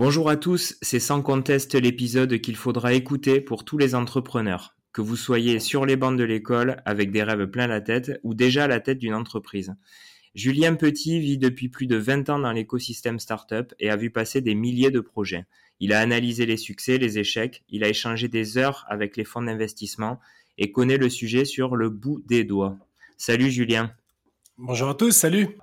Bonjour à tous, c'est sans conteste l'épisode qu'il faudra écouter pour tous les entrepreneurs, que vous soyez sur les bancs de l'école avec des rêves plein la tête ou déjà à la tête d'une entreprise. Julien Petit vit depuis plus de 20 ans dans l'écosystème startup et a vu passer des milliers de projets. Il a analysé les succès, les échecs, il a échangé des heures avec les fonds d'investissement et connaît le sujet sur le bout des doigts. Salut Julien. Bonjour à tous, salut.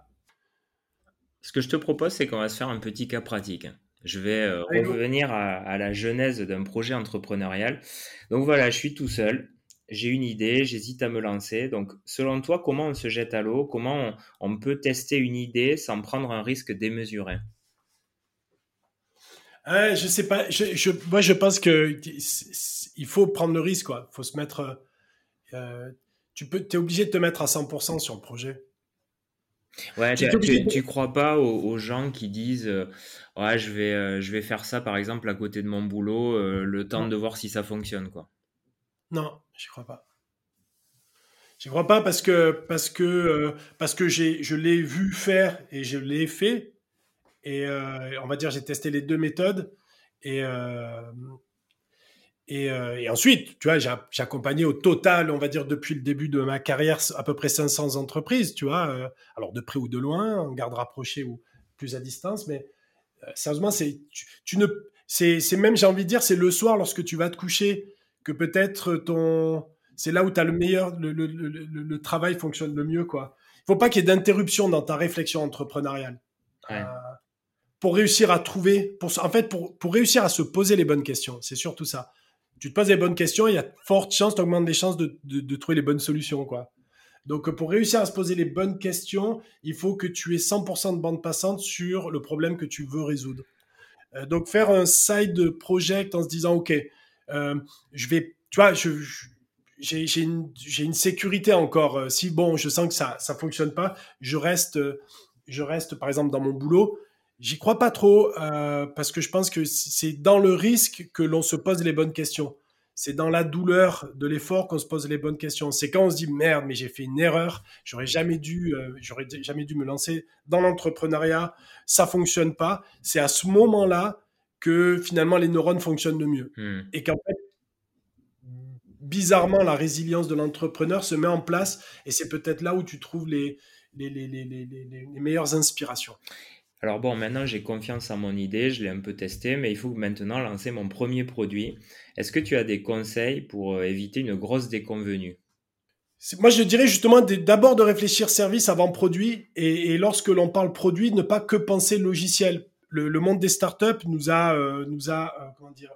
Ce que je te propose, c'est qu'on va se faire un petit cas pratique. Je vais euh, revenir à, la genèse d'un projet entrepreneurial. Donc voilà, je suis tout seul. J'ai une idée, j'hésite à me lancer. Donc, selon toi, comment on se jette à l'eau? Comment on, peut tester une idée sans prendre un risque démesuré? Je Je sais pas. Je, moi, je pense que il faut prendre le risque. Il faut se mettre. Euh, tu peux, es obligé de te mettre à 100% sur le projet. Ouais, tu, tu, crois pas aux, gens qui disent euh, ouais je vais euh, je vais faire ça par exemple à côté de mon boulot euh, le temps de voir si ça fonctionne quoi. Non, j'y crois pas. J'y crois pas parce que parce que parce que j'ai je l'ai vu faire et je l'ai fait et on va dire j'ai testé les deux méthodes et euh, et, ensuite, tu vois, j'ai accompagné au total, on va dire depuis le début de ma carrière, à peu près 500 entreprises, tu vois. Euh, alors de près ou de loin, en garde rapprochée ou plus à distance, mais euh, sérieusement, c'est tu, ne, c'est même, j'ai envie de dire, c'est le soir lorsque tu vas te coucher que peut-être ton, c'est là où tu as le meilleur, le, le, le, le, travail fonctionne le mieux, quoi. Il faut pas qu'il y ait d'interruption dans ta réflexion entrepreneuriale. pour réussir à trouver, pour, en fait, pour, pour réussir à se poser les bonnes questions, c'est surtout ça tu te poses les bonnes questions, il y a forte chance, tu augmentes les chances de, trouver les bonnes solutions. quoi. Donc, pour réussir à se poser les bonnes questions, il faut que tu aies 100% de bande passante sur le problème que tu veux résoudre. Euh, donc, faire un side project en se disant, OK, euh, je vais, tu vois, j'ai une, une, sécurité encore. Euh, si, bon, je sens que ça ne fonctionne pas, je reste, je reste, par exemple, dans mon boulot J'y crois pas trop euh, parce que je pense que c'est dans le risque que l'on se pose les bonnes questions. C'est dans la douleur de l'effort qu'on se pose les bonnes questions. C'est quand on se dit merde, mais j'ai fait une erreur. J'aurais jamais dû, euh, j'aurais jamais dû me lancer dans l'entrepreneuriat. Ça fonctionne pas. C'est à ce moment-là que finalement les neurones fonctionnent le mieux. Hmm. Et qu'en fait, bizarrement, la résilience de l'entrepreneur se met en place. Et c'est peut-être là où tu trouves les, les, les, les meilleures inspirations. Alors bon, maintenant j'ai confiance en mon idée, je l'ai un peu testé, mais il faut maintenant lancer mon premier produit. Est-ce que tu as des conseils pour euh, éviter une grosse déconvenue? Moi, je dirais justement d'abord de réfléchir service avant produit, et, lorsque l'on parle produit, ne pas que penser logiciel. Le, monde des startups nous a, euh, nous a, euh, comment dire,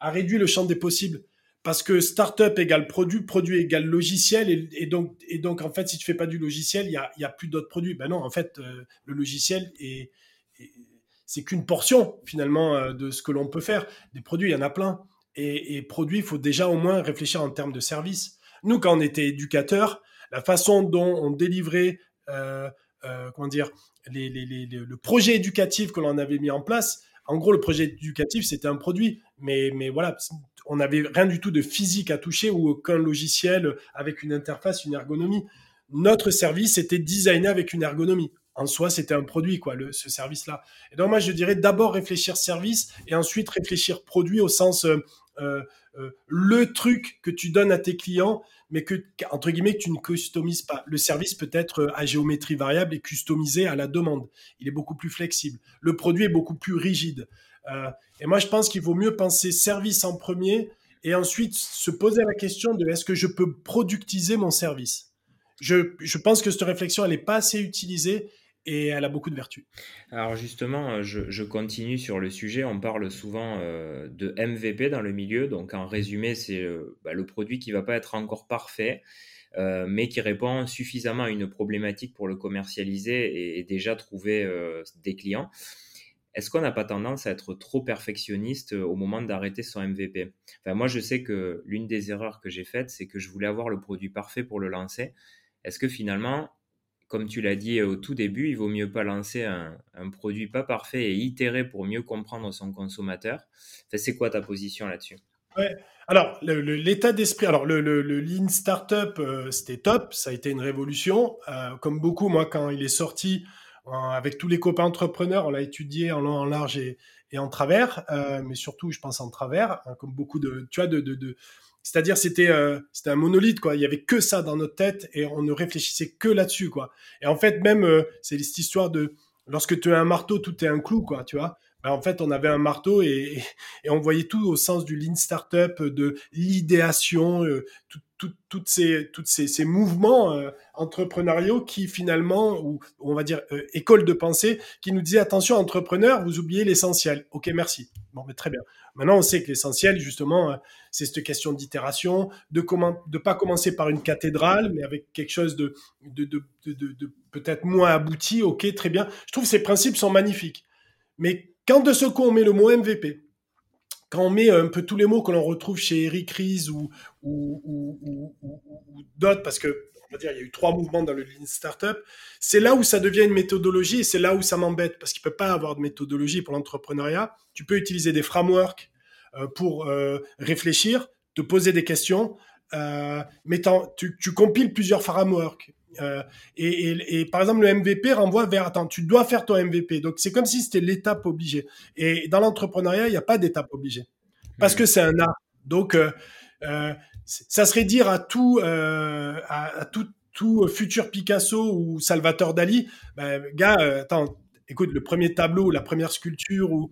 a réduit le champ des possibles parce que startup égale produit, produit égale logiciel, et, donc, et donc en fait, si tu fais pas du logiciel, il y a, y a, plus d'autres produits. Ben non, en fait, euh, le logiciel est, c'est qu'une portion finalement euh, de ce que l'on peut faire. Des produits, il y en a plein, et, et produits, il faut déjà au moins réfléchir en termes de service. Nous, quand on était éducateur, la façon dont on délivrait, euh, comment dire, le projet éducatif que l'on avait mis en place, en gros, le projet éducatif, c'était un produit, mais, mais voilà, on n'avait rien du tout de physique à toucher ou aucun logiciel avec une interface, une ergonomie. Notre service était designé avec une ergonomie. En soi, c'était un produit, quoi, ce service-là. Et donc, moi, je dirais d'abord réfléchir service et ensuite réfléchir produit au sens euh, euh, euh, le truc que tu donnes à tes clients, mais que, entre guillemets, que tu ne customises pas. Le service peut être à géométrie variable et customisé à la demande. Il est beaucoup plus flexible. Le produit est beaucoup plus rigide. Euh, et moi, je pense qu'il vaut mieux penser service en premier et ensuite se poser la question de est-ce que je peux productiser mon service? Je, je pense que cette réflexion, elle n'est pas assez utilisée et elle a beaucoup de vertus. Alors justement, je, je continue sur le sujet. On parle souvent euh, de MVP dans le milieu. Donc en résumé, c'est euh, bah, le produit qui va pas être encore parfait, euh, mais qui répond suffisamment à une problématique pour le commercialiser et, déjà trouver euh, des clients. Est-ce qu'on n'a pas tendance à être trop perfectionniste au moment d'arrêter son MVP enfin, Moi, je sais que l'une des erreurs que j'ai faites, c'est que je voulais avoir le produit parfait pour le lancer. Est-ce que finalement, comme tu l'as dit au tout début, il vaut mieux pas lancer un, produit pas parfait et itérer pour mieux comprendre son consommateur? c'est quoi ta position là-dessus? Alors, l'état d'esprit, alors le, le, Lean Startup, euh, c'était top, ça a été une révolution. Euh, comme beaucoup, moi, quand il est sorti, avec tous les copains entrepreneurs, on l'a étudié en long, en large et, en travers, mais surtout, je pense en travers, hein, comme beaucoup de, tu vois, de, de, c'est-à-dire c'était c'était un monolithe quoi. Il y avait que ça dans notre tête et on ne réfléchissait que là-dessus quoi. Et en fait même c'est cette histoire de lorsque tu as un marteau tout est un clou quoi, tu vois. Ben, en fait, on avait un marteau et, on voyait tout au sens du lean startup, de l'idéation, euh, ces, toutes ces, mouvements euh, entrepreneuriaux qui finalement, ou on va dire euh, école de pensée, qui nous disaient attention entrepreneur, vous oubliez l'essentiel. Ok, merci. Bon, très bien. Maintenant, on sait que l'essentiel, justement, c'est cette question d'itération, de comment, de pas commencer par une cathédrale, mais avec quelque chose de, de, de, de peut-être moins abouti. Ok, très bien. Je trouve que ces principes sont magnifiques. Mais quand de ce coup on met le mot MVP, quand on met un peu tous les mots que l'on retrouve chez Eric Ries ou, ou, d'autres, parce que on va dire, il y a eu trois mouvements dans le Lean Startup, c'est là où ça devient une méthodologie et c'est là où ça m'embête parce qu'il ne peut pas avoir de méthodologie pour l'entrepreneuriat. Tu peux utiliser des frameworks euh, pour euh, réfléchir, te poser des questions, euh, mais tu, tu, compiles plusieurs frameworks. Euh, et, par exemple, le MVP renvoie vers, attends, tu dois faire ton MVP. Donc, c'est comme si c'était l'étape obligée. Et dans l'entrepreneuriat, il n'y a pas d'étape obligée. Parce que c'est un art. Donc, euh, euh, ça serait dire à tout, à, tout, tout, futur Picasso ou Salvatore Dali, ben, gars, attends, écoute, le premier tableau, la première sculpture, ou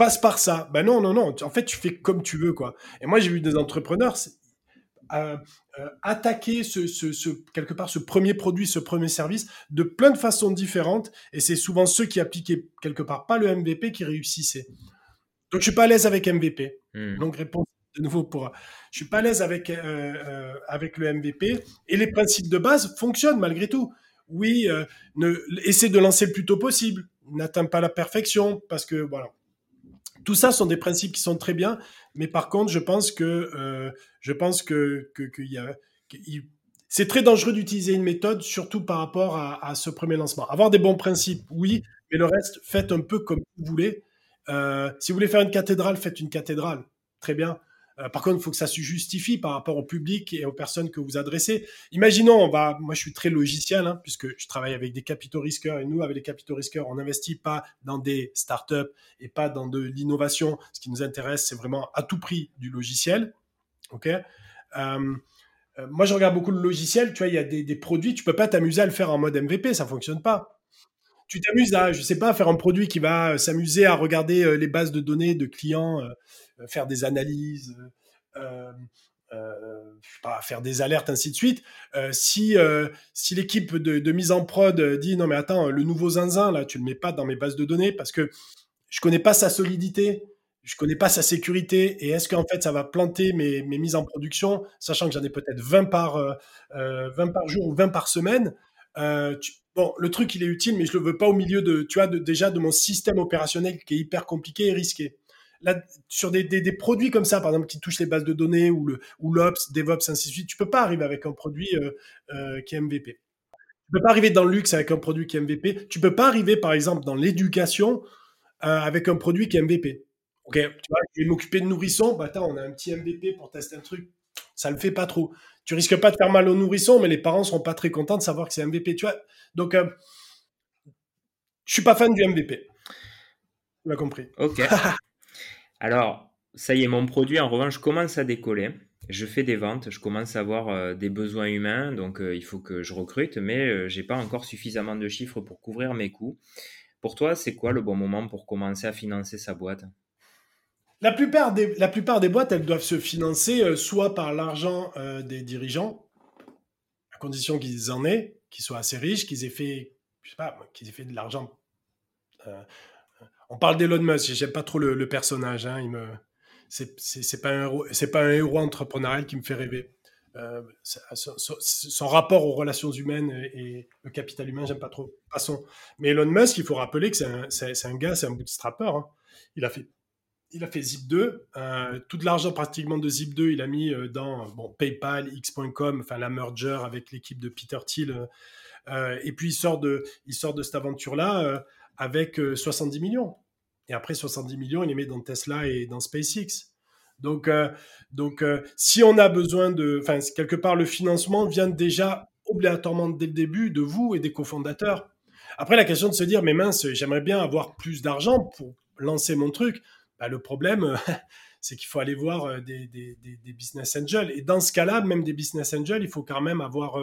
passe par ça. Ben non, non, non. En fait, tu fais comme tu veux, quoi. Et moi, j'ai vu des entrepreneurs, euh, attaquer ce, quelque part ce premier produit, ce premier service de plein de façons différentes. Et c'est souvent ceux qui appliquaient quelque part pas le MVP qui réussissaient. Donc je suis pas à l'aise avec MVP. Hmm. Donc réponse de nouveau pour. Je suis pas à l'aise avec euh, euh, avec le MVP. Et les principes de base fonctionnent malgré tout. Oui, ne, essaie de lancer le plus tôt possible. N'atteins pas la perfection parce que voilà. Tout ça sont des principes qui sont très bien, mais par contre, je pense que euh, je pense que, c'est très dangereux d'utiliser une méthode, surtout par rapport à, ce premier lancement. Avoir des bons principes, oui, mais le reste, faites un peu comme vous voulez. Euh, si vous voulez faire une cathédrale, faites une cathédrale. Très bien. Euh, par contre, il faut que ça se justifie par rapport au public et aux personnes que vous adressez. Imaginons, on va, moi je suis très logiciel, hein, puisque je travaille avec des capitaux risqueurs, et nous, avec les capitaux risqueurs, on n'investit pas dans des startups et pas dans de l'innovation. Ce qui nous intéresse, c'est vraiment à tout prix du logiciel. Euh, euh, moi, je regarde beaucoup le logiciel. Tu vois, il y a des, produits, tu peux pas t'amuser à le faire en mode MVP, ça fonctionne pas tu t'amuses à, je sais pas, faire un produit qui va s'amuser à regarder les bases de données de clients faire des analyses, euh, euh, faire des alertes, ainsi de suite. si si l'équipe de, mise en prod dit non mais attends, le nouveau zinzin là, tu le mets pas dans mes bases de données parce que je connais pas sa solidité, je connais pas sa sécurité et est-ce qu'en fait ça va planter mes, mes, mises en production, sachant que j'en ai peut-être 20 par, 20 par jour ou 20 par semaine. bon, le truc il est utile, mais je le veux pas au milieu de, tu vois, déjà de mon système opérationnel qui est hyper compliqué et risqué sur des, produits comme ça, par exemple, qui touchent les bases de données ou le ou l'Ops, DevOps, ainsi de suite, tu peux pas arriver avec un produit euh, euh, qui est MVP. Tu peux pas arriver dans le luxe avec un produit qui est MVP. Tu peux pas arriver, par exemple, dans l'éducation euh, avec un produit qui est MVP. Ok, tu vois, je vais m'occuper de nourrissons. Bah attends, on a un petit MVP pour tester un truc. Ça le fait pas trop. Tu risques pas de faire mal aux nourrissons, mais les parents seront pas très contents de savoir que c'est MVP. Tu vois, donc je suis pas fan du MVP. Tu m'as compris. Ok. Alors, ça y est, mon produit, en revanche, commence à décoller. Je fais des ventes, je commence à avoir euh, des besoins humains, donc euh, il faut que je recrute, mais je euh, j'ai pas encore suffisamment de chiffres pour couvrir mes coûts. Pour toi, c'est quoi le bon moment pour commencer à financer sa boîte? La plupart, des, boîtes, elles doivent se financer soit par l'argent des dirigeants, à condition qu'ils en aient, qu'ils soient assez riches, qu'ils aient fait, je sais pas, qu'ils aient fait de l'argent on parle d'Elon Musk, j'aime pas trop le, personnage. Hein, me, c'est pas un héros, entrepreneurial qui me fait rêver. Euh, son, rapport aux relations humaines et, le capital humain, j'aime pas trop. Mais Elon Musk, il faut rappeler que c'est un, gars, c'est un bootstrapper. Hein. Il a fait, fait Zip2. Euh, tout l'argent pratiquement de Zip2, il a mis euh, dans PayPal, X.com, enfin la merger avec l'équipe de Peter Thiel. et puis il sort de, il sort de cette aventure-là avec 70 euh, millions. Et après 70 millions, il les met dans Tesla et dans SpaceX. Donc, euh, donc euh, si on a besoin de... Enfin, quelque part, le financement vient déjà obligatoirement dès le début de vous et des cofondateurs. Après, la question de se dire, mais mince, j'aimerais bien avoir plus d'argent pour lancer mon truc. Bah, le problème, c'est qu'il faut aller voir euh, des, business angels. Et dans ce cas-là, même des business angels, il faut quand même avoir,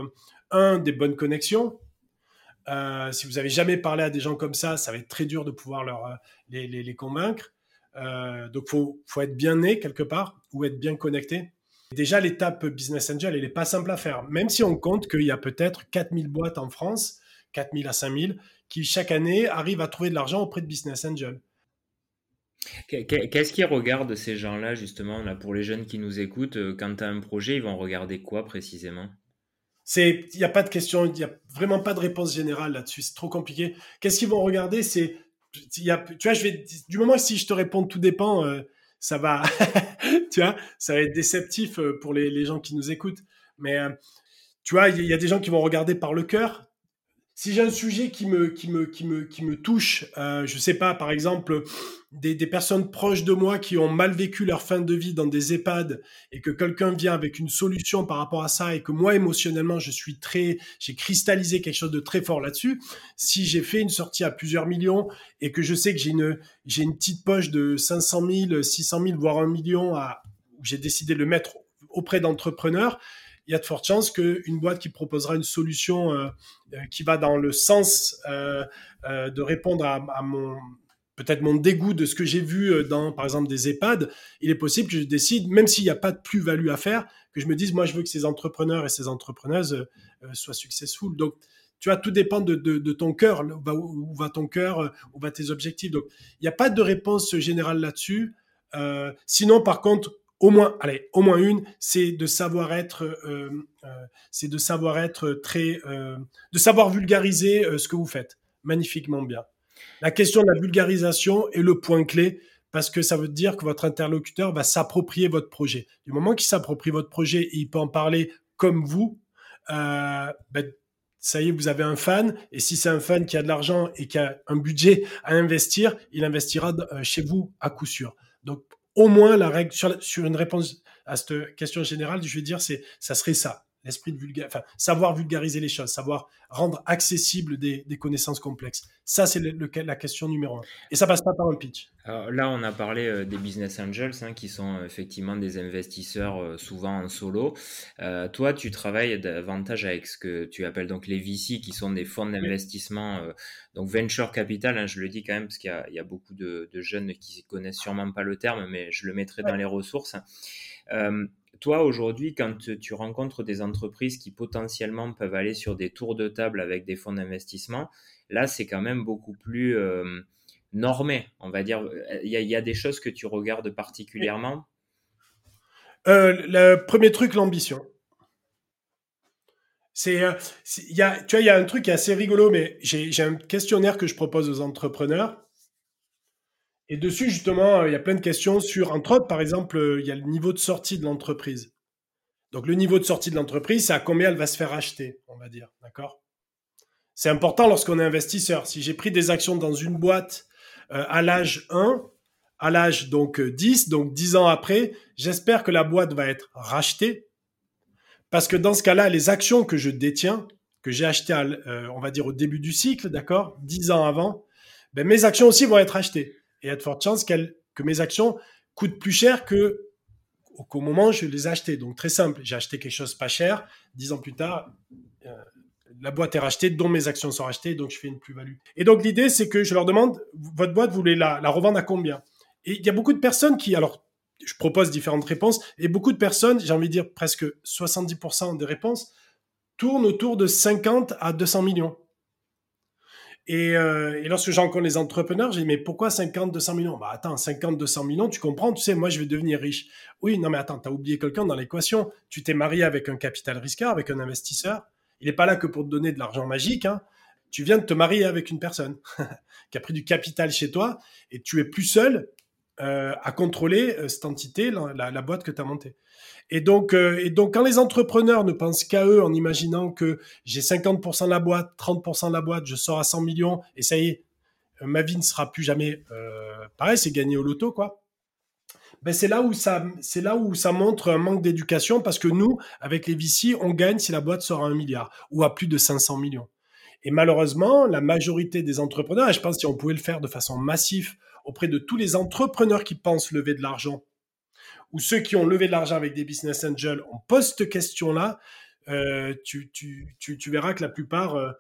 un, des bonnes connexions. Euh, si vous n'avez jamais parlé à des gens comme ça, ça va être très dur de pouvoir leur, les, convaincre. donc, il faut, faut, être bien né quelque part ou être bien connecté. Déjà, l'étape business angel, elle n'est pas simple à faire. Même si on compte qu'il y a peut-être 4000 boîtes en France, 4000 à 5000, qui chaque année arrivent à trouver de l'argent auprès de business angel. Qu'est-ce qu'ils regardent ces gens-là, justement, pour les jeunes qui nous écoutent euh, Quand tu un projet, ils vont regarder quoi précisément? Il n'y a pas de question, il n'y a vraiment pas de réponse générale là-dessus, c'est trop compliqué. Qu'est-ce qu'ils vont regarder? C'est. Tu vois, je vais, du moment si je te réponds tout dépend, euh, ça va, tu vois, ça va être déceptif euh, pour les, gens qui nous écoutent. Mais tu vois, il y, a des gens qui vont regarder par le cœur, si j'ai un sujet qui me, qui me, qui me, qui me touche, euh, je sais pas, par exemple, des, personnes proches de moi qui ont mal vécu leur fin de vie dans des EHPAD et que quelqu'un vient avec une solution par rapport à ça et que moi, émotionnellement, je suis très, j'ai cristallisé quelque chose de très fort là-dessus. Si j'ai fait une sortie à plusieurs millions et que je sais que j'ai une, j'ai une petite poche de 500 000, 600 000, voire un million à, où j'ai décidé de le mettre auprès d'entrepreneurs, il y a de fortes chances qu'une boîte qui proposera une solution euh, euh, qui va dans le sens euh, de répondre à, mon peut-être mon dégoût de ce que j'ai vu dans, par exemple, des EHPAD, il est possible que je décide, même s'il n'y a pas de plus-value à faire, que je me dise, moi, je veux que ces entrepreneurs et ces entrepreneuses soient successful. Donc, tu vois, tout dépend de, ton cœur, où va, ton cœur, où va tes objectifs. Donc, il n'y a pas de réponse générale là-dessus. sinon, par contre, au moins, allez, au moins une, c'est de savoir être, euh, euh, c'est de savoir être très, euh, de savoir vulgariser ce que vous faites magnifiquement bien. La question de la vulgarisation est le point clé parce que ça veut dire que votre interlocuteur va s'approprier votre projet. Du moment qu'il s'approprie votre projet et il peut en parler comme vous, ben, ça y est, vous avez un fan. Et si c'est un fan qui a de l'argent et qui a un budget à investir, il investira chez vous à coup sûr. Donc, au moins la sur, une réponse à cette question générale, je vais dire c'est ça serait ça l'esprit de enfin, savoir vulgariser les choses, savoir rendre accessible des, connaissances complexes. Ça, c'est la question numéro un. Et ça passe pas par un pitch. Alors là, on a parlé euh, des business angels, hein, qui sont euh, effectivement des investisseurs euh, souvent en solo. toi, tu travailles davantage avec ce que tu appelles donc les VC, qui sont des fonds d'investissement, donc venture capital. Hein, je le dis quand même parce qu'il y, a beaucoup de, jeunes qui connaissent sûrement pas le terme, mais je le mettrai dans les ressources toi, aujourd'hui, quand tu rencontres des entreprises qui potentiellement peuvent aller sur des tours de table avec des fonds d'investissement, là, c'est quand même beaucoup plus euh, normé, on va dire. Il y, a, des choses que tu regardes particulièrement? Euh, Le premier truc, l'ambition. C'est, euh, tu vois, il y a un truc assez rigolo, mais j'ai un questionnaire que je propose aux entrepreneurs et dessus, justement, il y a plein de questions sur, entre autres, par exemple, il y a le niveau de sortie de l'entreprise. Donc, le niveau de sortie de l'entreprise, c'est à combien elle va se faire acheter, on va dire. D'accord? C'est important lorsqu'on est investisseur. Si j'ai pris des actions dans une boîte euh, à l'âge 1, à l'âge donc 10, donc 10 ans après, j'espère que la boîte va être rachetée. Parce que dans ce cas-là, les actions que je détiens, que j'ai achetées, euh, on va dire, au début du cycle, d'accord? 10 ans avant, ben, mes actions aussi vont être achetées et a de fortes chances que mes actions coûtent plus cher que qu'au moment où je les ai achetées. Donc très simple, j'ai acheté quelque chose pas cher, dix ans plus tard, euh, la boîte est rachetée, dont mes actions sont rachetées, donc je fais une plus-value. Et donc l'idée, c'est que je leur demande, votre boîte, vous voulez la revendre à combien? Et il y a beaucoup de personnes qui, alors je propose différentes réponses, et beaucoup de personnes, j'ai envie de dire presque 70% des réponses, tournent autour de 50 à 200 millions. Euh, et, lorsque j'encontre les entrepreneurs, j'ai dit, mais pourquoi 50, 200 millions? Bah attends, 50, 200 millions, tu comprends, tu sais, moi je vais devenir riche. Oui, non mais attends, tu as oublié quelqu'un dans l'équation. Tu t'es marié avec un capital risqueur, avec un investisseur. Il n'est pas là que pour te donner de l'argent magique. Hein. Tu viens de te marier avec une personne qui a pris du capital chez toi et tu es plus seul euh, à contrôler euh, cette entité, la, boîte que tu as montée. Et donc, euh, et donc, quand les entrepreneurs ne pensent qu'à eux en imaginant que j'ai 50% de la boîte, 30% de la boîte, je sors à 100 millions et ça y est, ma vie ne sera plus jamais pareil, c'est gagner au loto, quoi. ben c'est là où ça, montre un manque d'éducation parce que nous, avec les VC, on gagne si la boîte sort à un milliard ou à plus de 500 millions. Et malheureusement, la majorité des entrepreneurs, et je pense si on pouvait le faire de façon massive auprès de tous les entrepreneurs qui pensent lever de l'argent ou ceux qui ont levé de l'argent avec des business angels, on pose cette question-là, euh, tu, verras que la plupart, euh,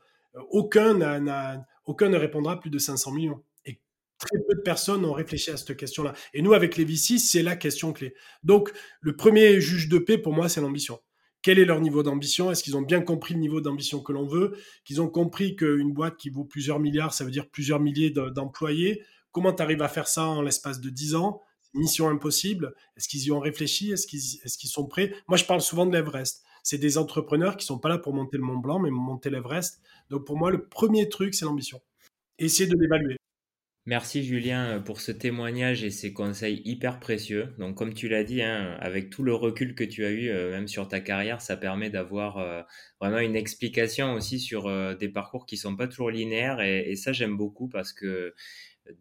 aucun, aucun ne répondra plus de 500 millions. Et très peu de personnes ont réfléchi à cette question-là. Et nous, avec les VC, c'est la question clé. Donc, le premier juge de paix, pour moi, c'est l'ambition. Quel est leur niveau d'ambition? Est-ce qu'ils ont bien compris le niveau d'ambition que l'on veut? Qu'ils ont compris qu'une boîte qui vaut plusieurs milliards, ça veut dire plusieurs milliers d'employés Comment tu arrives à faire ça en l'espace de 10 ans? Mission impossible. Est-ce qu'ils y ont réfléchi? Est-ce qu'ils sont prêts? Moi, je parle souvent de l'Everest. C'est des entrepreneurs qui sont pas là pour monter le Mont Blanc, mais monter l'Everest. Donc pour moi, le premier truc, c'est l'ambition. Essayer de l'évaluer. Merci Julien pour ce témoignage et ces conseils hyper précieux. Donc comme tu l'as dit, hein, avec tout le recul que tu as eu, euh, même sur ta carrière, ça permet d'avoir euh, vraiment une explication aussi sur euh, des parcours qui sont pas toujours linéaires. Et ça j'aime beaucoup parce que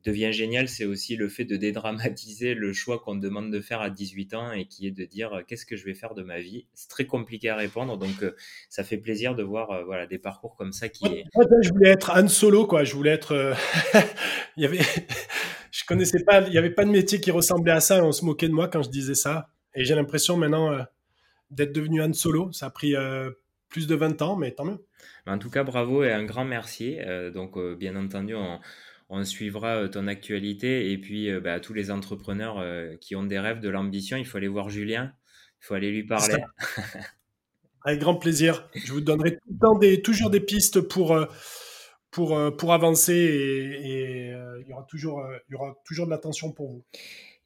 devient génial, c'est aussi le fait de dédramatiser le choix qu'on demande de faire à 18 ans et qui est de dire euh, qu'est-ce que je vais faire de ma vie? C'est très compliqué à répondre, donc euh, ça fait plaisir de voir euh, voilà des parcours comme ça qui. je voulais être Han Solo, quoi. Je voulais être. il y avait, je connaissais pas, il y avait pas de métier qui ressemblait à ça. Et on se moquait de moi quand je disais ça. Et j'ai l'impression maintenant d'être devenu Han Solo. Ça a pris plus de 20 ans, mais tant mieux. En tout cas, bravo et un grand merci. donc, bien entendu, on on suivra euh, ton actualité. Et puis, euh, bah, tous les entrepreneurs euh, qui ont des rêves, de l'ambition, il faut aller voir Julien, il faut aller lui parler. Avec grand plaisir. Je vous donnerai des, toujours des pistes pour, pour, pour avancer et, il, y aura toujours, il y aura toujours de l'attention pour vous.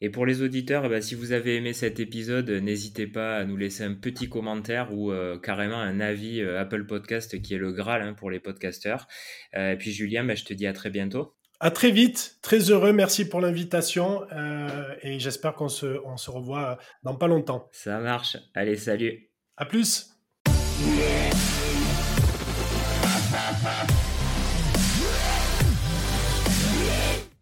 Et pour les auditeurs, eh ben, si vous avez aimé cet épisode, n'hésitez pas à nous laisser un petit commentaire ou carrément un avis Apple Podcast qui est le Graal hein, pour les podcasteurs. et puis Julien, ben, je te dis à très bientôt. À très vite, très heureux, merci pour l'invitation euh, et j'espère qu'on se, on se revoit dans pas longtemps. Ça marche, allez, salut. À plus.